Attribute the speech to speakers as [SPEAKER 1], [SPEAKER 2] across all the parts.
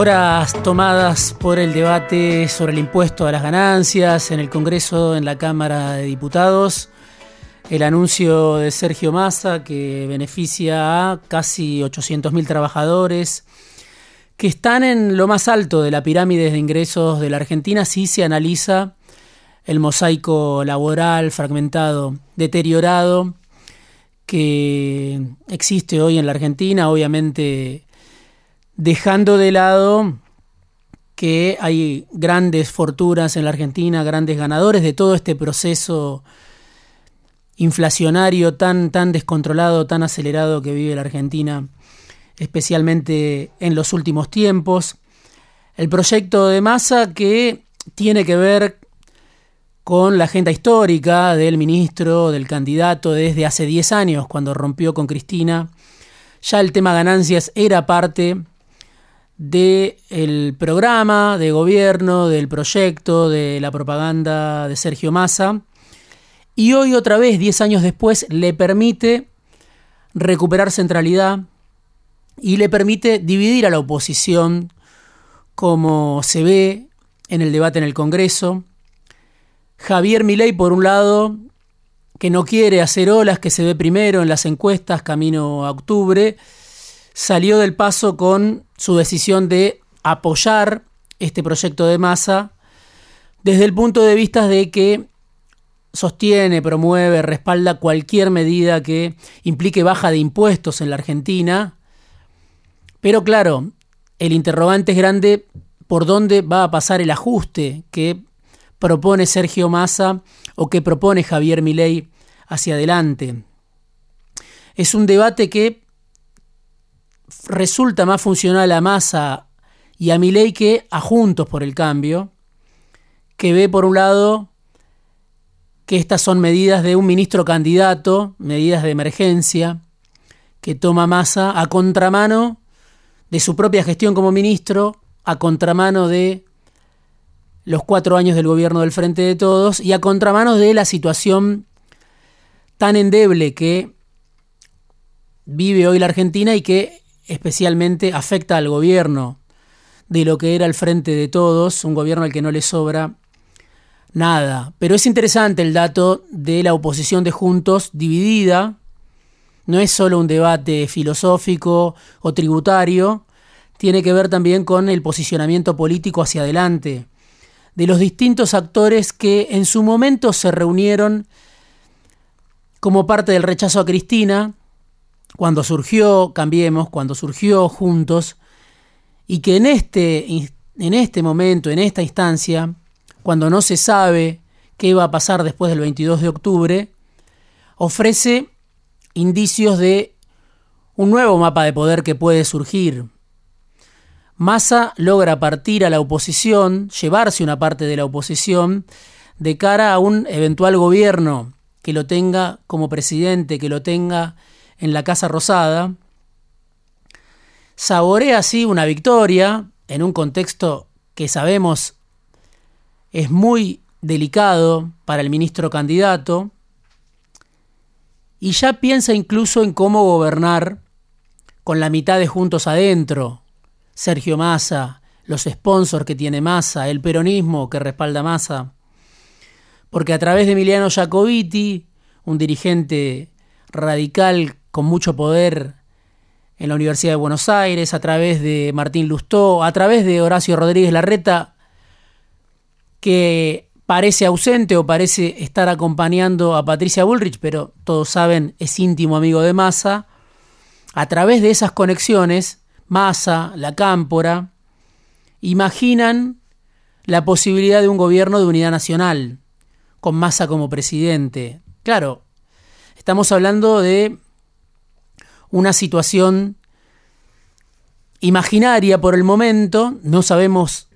[SPEAKER 1] Horas tomadas por el debate sobre el impuesto a las ganancias en el Congreso, en la Cámara de Diputados. El anuncio de Sergio Massa que beneficia a casi 800.000 trabajadores que están en lo más alto de la pirámide de ingresos de la Argentina si se analiza el mosaico laboral fragmentado, deteriorado que existe hoy en la Argentina. Obviamente dejando de lado que hay grandes fortunas en la Argentina, grandes ganadores de todo este proceso inflacionario tan, tan descontrolado, tan acelerado que vive la Argentina, especialmente en los últimos tiempos. El proyecto de masa que tiene que ver con la agenda histórica del ministro, del candidato desde hace 10 años, cuando rompió con Cristina. Ya el tema ganancias era parte del programa de gobierno, del proyecto, de la propaganda de Sergio Massa. Y hoy otra vez, 10 años después, le permite recuperar centralidad y le permite dividir a la oposición como se ve en el debate en el Congreso. Javier Milei, por un lado, que no quiere hacer olas, que se ve primero en las encuestas camino a octubre, salió del paso con su decisión de apoyar este proyecto de masa desde el punto de vista de que sostiene, promueve, respalda cualquier medida que implique baja de impuestos en la Argentina. Pero claro, el interrogante es grande por dónde va a pasar el ajuste que propone Sergio Massa o que propone Javier Milei hacia adelante. Es un debate que resulta más funcional a Massa y a Milei que a Juntos por el Cambio, que ve por un lado que estas son medidas de un ministro candidato, medidas de emergencia, que toma Massa a contramano de su propia gestión como ministro, a contramano de los cuatro años del gobierno del Frente de Todos y a contramano de la situación tan endeble que vive hoy la Argentina y que especialmente afecta al gobierno de lo que era el frente de todos, un gobierno al que no le sobra nada. Pero es interesante el dato de la oposición de Juntos dividida. No es solo un debate filosófico o tributario, tiene que ver también con el posicionamiento político hacia adelante de los distintos actores que en su momento se reunieron como parte del rechazo a Cristina, cuando surgió Cambiemos, cuando surgió Juntos, y que en este, en este momento, en esta instancia, cuando no se sabe qué va a pasar después del 22 de octubre, ofrece indicios de un nuevo mapa de poder que puede surgir. Massa logra partir a la oposición, llevarse una parte de la oposición, de cara a un eventual gobierno que lo tenga como presidente, que lo tenga en la Casa Rosada, saborea así una victoria en un contexto que sabemos es muy delicado para el ministro candidato, y ya piensa incluso en cómo gobernar con la mitad de Juntos adentro, Sergio Massa, los sponsors que tiene Massa, el peronismo que respalda Massa, porque a través de Emiliano Jacobiti, un dirigente radical con mucho poder en la Universidad de Buenos Aires, a través de Martín Lustó, a través de Horacio Rodríguez Larreta, que parece ausente o parece estar acompañando a Patricia Bullrich, pero todos saben es íntimo amigo de Massa. A través de esas conexiones, Massa, la Cámpora, imaginan la posibilidad de un gobierno de unidad nacional, con Massa como presidente. Claro, estamos hablando de una situación imaginaria por el momento, no sabemos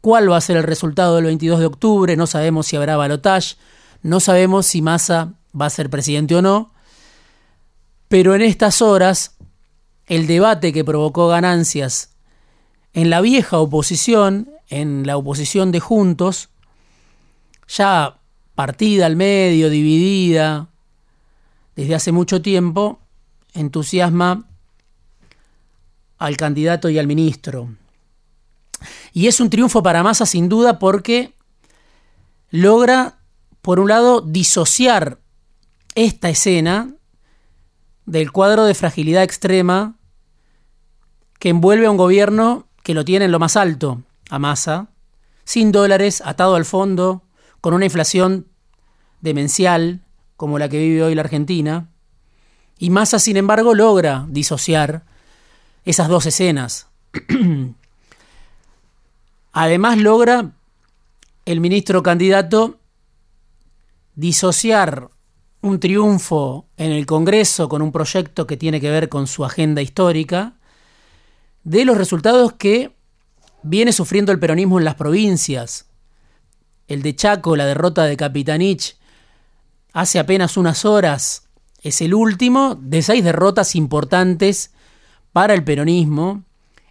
[SPEAKER 1] cuál va a ser el resultado del 22 de octubre, no sabemos si habrá balotage, no sabemos si Massa va a ser presidente o no, pero en estas horas el debate que provocó ganancias en la vieja oposición, en la oposición de Juntos, ya partida al medio, dividida, desde hace mucho tiempo, entusiasma al candidato y al ministro. Y es un triunfo para Massa sin duda porque logra, por un lado, disociar esta escena del cuadro de fragilidad extrema que envuelve a un gobierno que lo tiene en lo más alto, a Massa, sin dólares, atado al fondo, con una inflación demencial como la que vive hoy la Argentina, y Massa, sin embargo, logra disociar esas dos escenas. Además logra el ministro candidato disociar un triunfo en el Congreso con un proyecto que tiene que ver con su agenda histórica de los resultados que viene sufriendo el peronismo en las provincias. El de Chaco, la derrota de Capitanich, hace apenas unas horas, es el último de seis derrotas importantes para el peronismo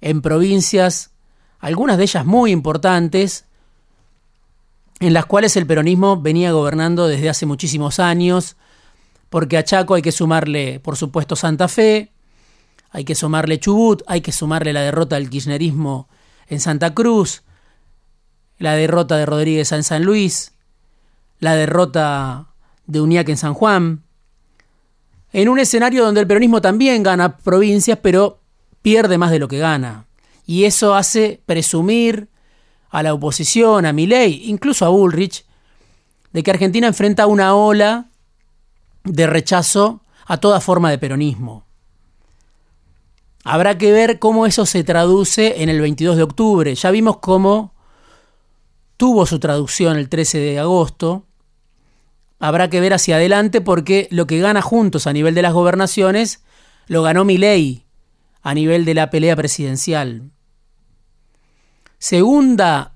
[SPEAKER 1] en provincias, algunas de ellas muy importantes, en las cuales el peronismo venía gobernando desde hace muchísimos años, porque a Chaco hay que sumarle, por supuesto, Santa Fe, hay que sumarle Chubut, hay que sumarle la derrota del kirchnerismo en Santa Cruz, la derrota de Rodríguez en San Luis, la derrota de Uñac en San Juan, en un escenario donde el peronismo también gana provincias, pero pierde más de lo que gana. Y eso hace presumir a la oposición, a Milei, incluso a Bullrich, de que Argentina enfrenta una ola de rechazo a toda forma de peronismo. Habrá que ver cómo eso se traduce en el 22 de octubre. Ya vimos cómo tuvo su traducción el 13 de agosto, habrá que ver hacia adelante porque lo que gana juntos a nivel de las gobernaciones lo ganó Milei a nivel de la pelea presidencial. Segunda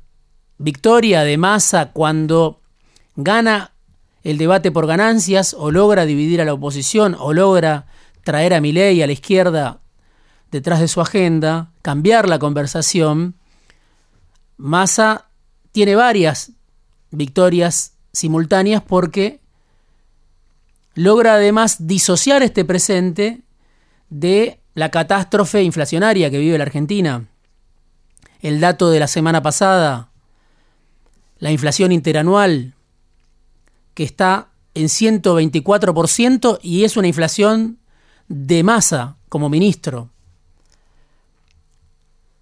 [SPEAKER 1] victoria de Massa cuando gana el debate por ganancias o logra dividir a la oposición o logra traer a Milei a la izquierda detrás de su agenda, cambiar la conversación. Massa tiene varias victorias simultáneas porque logra además disociar este presente de la catástrofe inflacionaria que vive la Argentina. El dato de la semana pasada, la inflación interanual, que está en 124% y es una inflación de masa como ministro.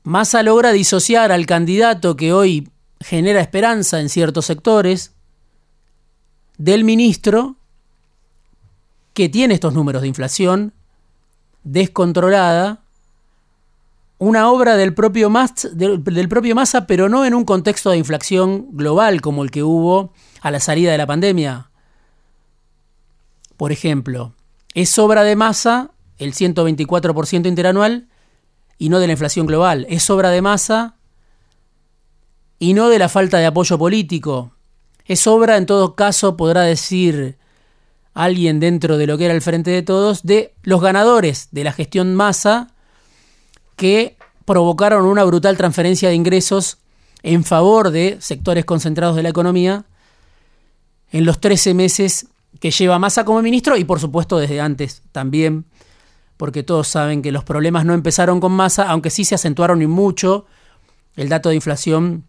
[SPEAKER 1] Massa logra disociar al candidato que hoy genera esperanza en ciertos sectores, del ministro que tiene estos números de inflación descontrolada, una obra del propio, Massa, del, propio pero no en un contexto de inflación global como el que hubo a la salida de la pandemia. Por ejemplo, es obra de Massa el 124% interanual y no de la inflación global. Es obra de Massa y no de la falta de apoyo político. Es obra, en todo caso, podrá decir alguien dentro de lo que era el Frente de Todos, de los ganadores de la gestión masa que provocaron una brutal transferencia de ingresos en favor de sectores concentrados de la economía en los 13 meses que lleva Massa como ministro y por supuesto desde antes también, porque todos saben que los problemas no empezaron con Massa, aunque sí se acentuaron y mucho. El dato de inflación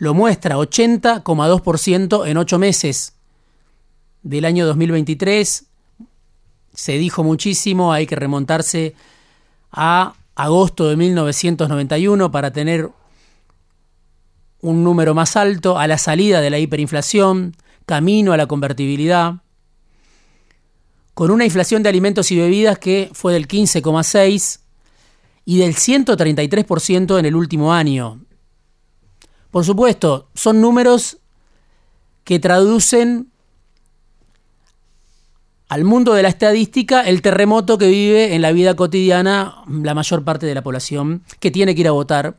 [SPEAKER 1] lo muestra, 80,2% en 8 meses del año 2023. Se dijo muchísimo, hay que remontarse a agosto de 1991 para tener un número más alto, a la salida de la hiperinflación, camino a la convertibilidad, con una inflación de alimentos y bebidas que fue del 15,6 y del 133% en el último año. Por supuesto, son números que traducen al mundo de la estadística el terremoto que vive en la vida cotidiana la mayor parte de la población que tiene que ir a votar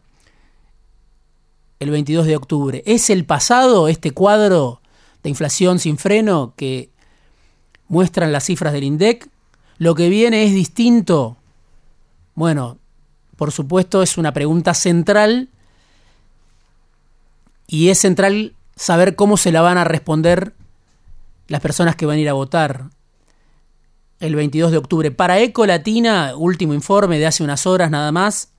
[SPEAKER 1] el 22 de octubre. ¿Es el pasado este cuadro de inflación sin freno que muestran las cifras del INDEC? ¿Lo que viene es distinto? Bueno, por supuesto es una pregunta central y es central saber cómo se la van a responder las personas que van a ir a votar el 22 de octubre. Para Eco Latina, último informe de hace unas horas nada más,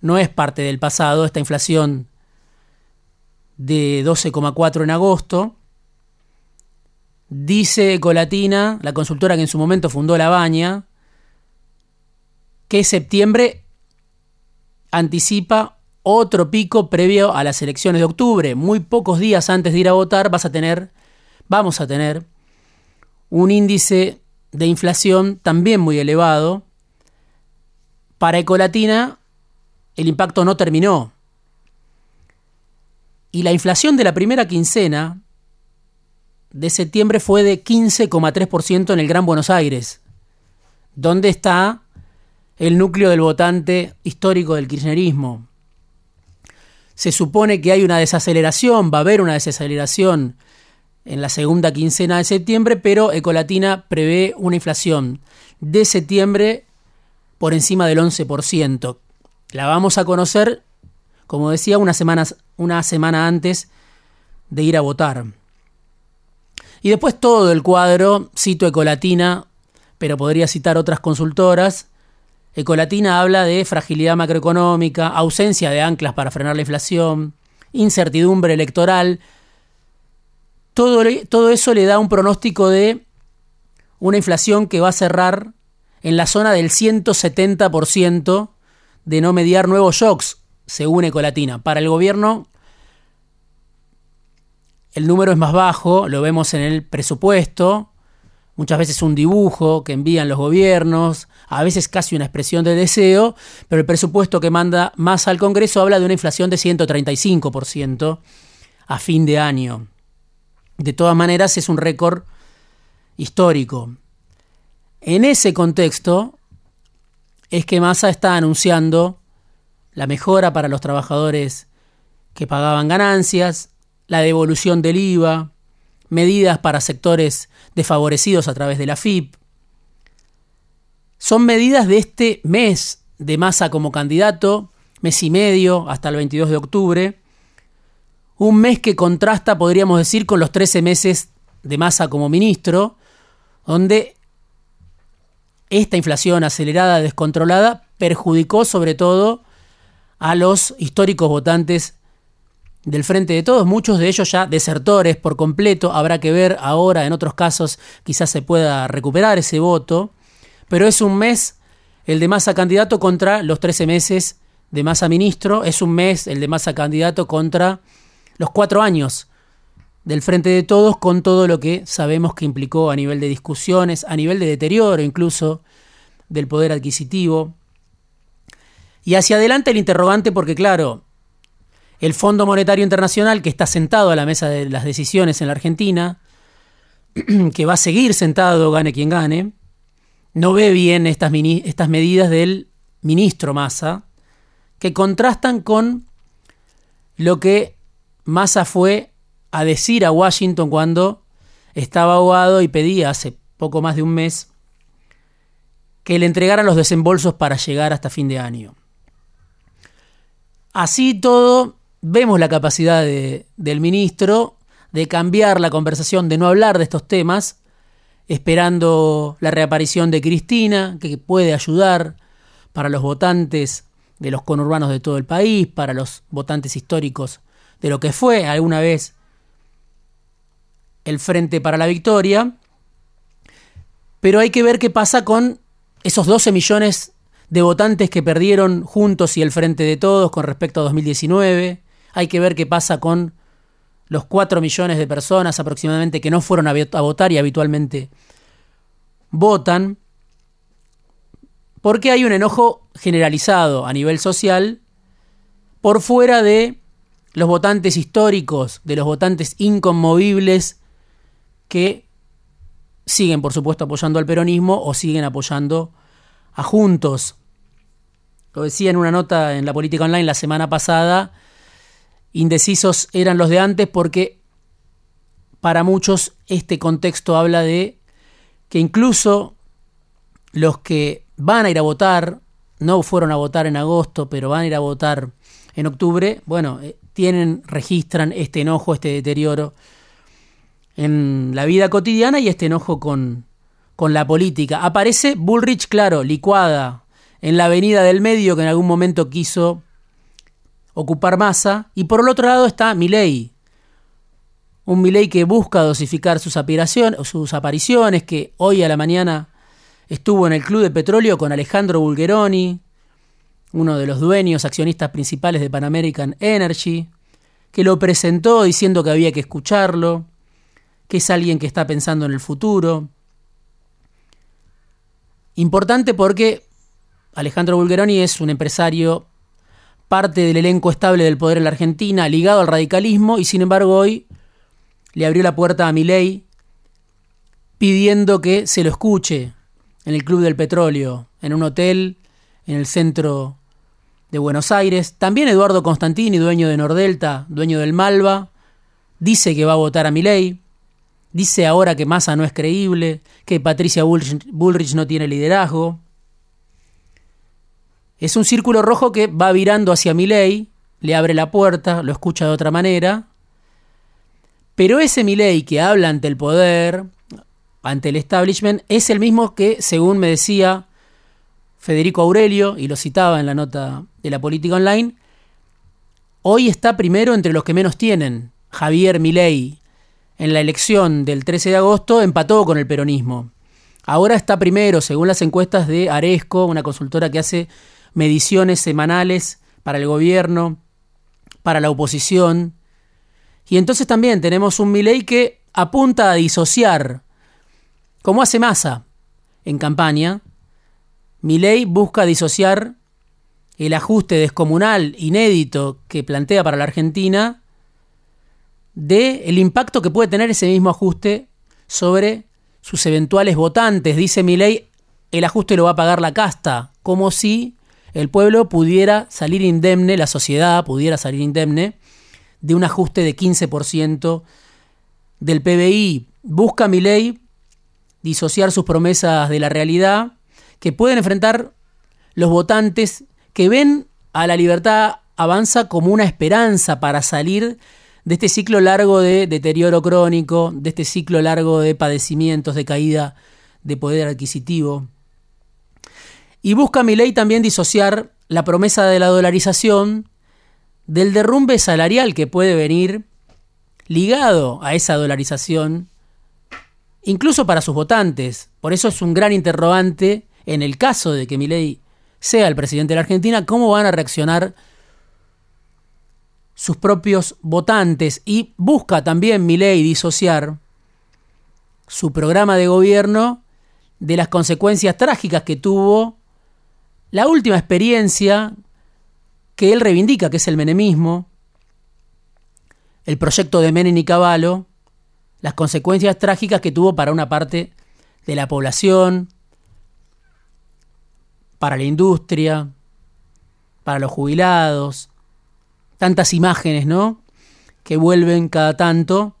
[SPEAKER 1] no es parte del pasado esta inflación de 12,4 en agosto. Dice Ecolatina, la consultora que en su momento fundó La Baña, que septiembre anticipa otro pico previo a las elecciones de octubre. Muy pocos días antes de ir a votar vas a tener, vamos a tener un índice de inflación también muy elevado. Para Ecolatina el impacto no terminó. Y la inflación de la primera quincena de septiembre fue de 15,3% en el Gran Buenos Aires, donde está el núcleo del votante histórico del kirchnerismo. Se supone que hay una desaceleración, va a haber una desaceleración en la segunda quincena de septiembre, pero Ecolatina prevé una inflación de septiembre por encima del 11%. La vamos a conocer, como decía, una semana, una semana antes de ir a votar. Y después todo el cuadro, cito Ecolatina, pero podría citar otras consultoras. Ecolatina habla de fragilidad macroeconómica, ausencia de anclas para frenar la inflación, incertidumbre electoral, todo, todo eso le da un pronóstico de una inflación que va a cerrar en la zona del 170% de no mediar nuevos shocks, según Ecolatina. Para el gobierno el número es más bajo, lo vemos en el presupuesto, muchas veces un dibujo que envían los gobiernos, a veces casi una expresión de deseo, pero el presupuesto que manda más al Congreso habla de una inflación de 135% a fin de año. De todas maneras, es un récord histórico. En ese contexto es que Massa está anunciando la mejora para los trabajadores que pagaban ganancias, la devolución del IVA, medidas para sectores desfavorecidos a través de la FIP. Son medidas de este mes de Massa como candidato, mes y medio hasta el 22 de octubre, un mes que contrasta, podríamos decir, con los 13 meses de Massa como ministro, donde esta inflación acelerada, descontrolada, perjudicó sobre todo a los históricos votantes del Frente de Todos, muchos de ellos ya desertores por completo, habrá que ver ahora, en otros casos quizás se pueda recuperar ese voto, pero es un mes el de Massa candidato contra los 13 meses de Massa ministro, es un mes el de Massa candidato contra los cuatro años del Frente de Todos con todo lo que sabemos que implicó a nivel de discusiones, a nivel de deterioro incluso del poder adquisitivo. Y hacia adelante el interrogante porque claro, el Fondo Monetario Internacional que está sentado a la mesa de las decisiones en la Argentina, que va a seguir sentado gane quien gane, no ve bien estas, estas medidas del ministro Massa, que contrastan con lo que Massa fue a decir a Washington cuando estaba ahogado y pedía hace poco más de un mes que le entregaran los desembolsos para llegar hasta fin de año. Así todo, vemos la capacidad del ministro de cambiar la conversación, de no hablar de estos temas, esperando la reaparición de Cristina, que puede ayudar para los votantes de los conurbanos de todo el país, para los votantes históricos de lo que fue alguna vez el Frente para la Victoria, pero hay que ver qué pasa con esos 12 millones de votantes que perdieron juntos y el Frente de Todos con respecto a 2019, hay que ver qué pasa con los 4 millones de personas aproximadamente que no fueron a votar y habitualmente votan, porque hay un enojo generalizado a nivel social por fuera de los votantes históricos, de los votantes inconmovibles que siguen, por supuesto, apoyando al peronismo o siguen apoyando a Juntos. Lo decía en una nota en la política online la semana pasada, indecisos eran los de antes porque para muchos este contexto habla de que incluso los que van a ir a votar, no fueron a votar en agosto, pero van a ir a votar en octubre, bueno, eh, tienen, registran este enojo, este deterioro en la vida cotidiana y este enojo con, con la política. Aparece Bullrich, claro, licuada en la avenida del medio que en algún momento quiso ocupar masa. Y por el otro lado está Milei. Un Milei que busca dosificar sus, sus apariciones, que hoy a la mañana estuvo en el Club de Petróleo con Alejandro Bulgeroni, uno de los dueños, accionistas principales de Pan American Energy, que lo presentó diciendo que había que escucharlo, que es alguien que está pensando en el futuro. Importante porque Alejandro Bulgeroni es un empresario parte del elenco estable del poder en la Argentina, ligado al radicalismo, y sin embargo hoy le abrió la puerta a Milei pidiendo que se lo escuche en el Club del Petróleo, en un hotel en el centro de Buenos Aires. También Eduardo Constantini, dueño de Nordelta, dueño del Malva, dice que va a votar a Milei. Dice ahora que Massa no es creíble, que Patricia Bullrich, no tiene liderazgo. Es un círculo rojo que va virando hacia Milei, le abre la puerta, lo escucha de otra manera. Pero ese Milei que habla ante el poder, ante el establishment, es el mismo que, según me decía Federico Aurelio, y lo citaba en la nota de la política online, hoy está primero entre los que menos tienen. Javier Milei, en la elección del 13 de agosto empató con el peronismo. Ahora está primero, según las encuestas de Aresco, una consultora que hace mediciones semanales para el gobierno, para la oposición. Y entonces también tenemos un Milei que apunta a disociar, como hace Massa en campaña. Milei busca disociar el ajuste descomunal inédito que plantea para la Argentina de el impacto que puede tener ese mismo ajuste sobre sus eventuales votantes. Dice mi ley, el ajuste lo va a pagar la casta, como si el pueblo pudiera salir indemne, la sociedad pudiera salir indemne de un ajuste de 15% del PBI. Busca mi ley disociar sus promesas de la realidad que pueden enfrentar los votantes que ven a la libertad avanza como una esperanza para salir de este ciclo largo de deterioro crónico, de este ciclo largo de padecimientos, de caída de poder adquisitivo. Y busca mi ley también disociar la promesa de la dolarización del derrumbe salarial que puede venir ligado a esa dolarización, incluso para sus votantes. Por eso es un gran interrogante en el caso de que mi ley sea el presidente de la Argentina, cómo van a reaccionar sus propios votantes y busca también mi ley disociar su programa de gobierno de las consecuencias trágicas que tuvo la última experiencia que él reivindica, que es el menemismo, el proyecto de Menem y Caballo, las consecuencias trágicas que tuvo para una parte de la población, para la industria, para los jubilados, tantas imágenes, ¿no? Que vuelven cada tanto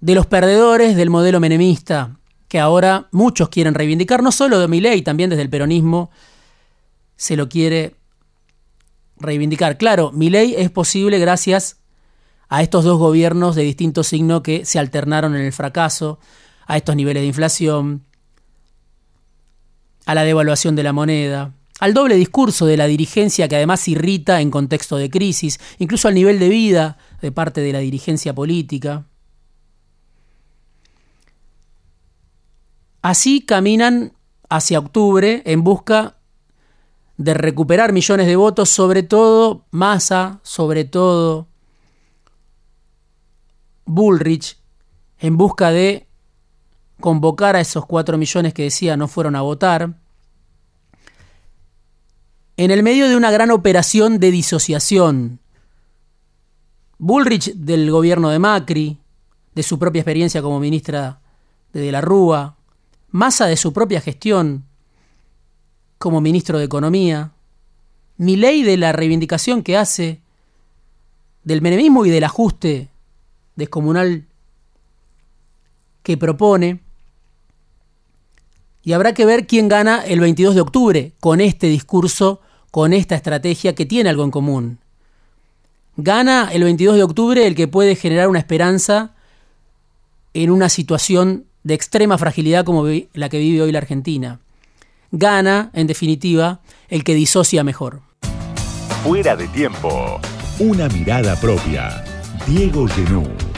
[SPEAKER 1] de los perdedores del modelo menemista, que ahora muchos quieren reivindicar, no solo de ley, también desde el peronismo se lo quiere reivindicar. Claro, mi ley es posible gracias a estos dos gobiernos de distinto signo que se alternaron en el fracaso, a estos niveles de inflación, a la devaluación de la moneda, al doble discurso de la dirigencia que además irrita en contexto de crisis, incluso al nivel de vida de parte de la dirigencia política. Así caminan hacia octubre en busca de recuperar millones de votos, sobre todo Massa, sobre todo Bullrich, en busca de convocar a esos cuatro millones que decía no fueron a votar en el medio de una gran operación de disociación. Bullrich del gobierno de Macri, de su propia experiencia como ministra de De la Rúa, Massa de su propia gestión como ministro de Economía, ley de la reivindicación que hace del menemismo y del ajuste descomunal que propone. Y habrá que ver quién gana el 22 de octubre con este discurso, con esta estrategia que tiene algo en común. Gana el 22 de octubre el que puede generar una esperanza en una situación de extrema fragilidad como la que vive hoy la Argentina. Gana, en definitiva, el que disocia mejor.
[SPEAKER 2] Fuera de tiempo. Una mirada propia. Diego Genú.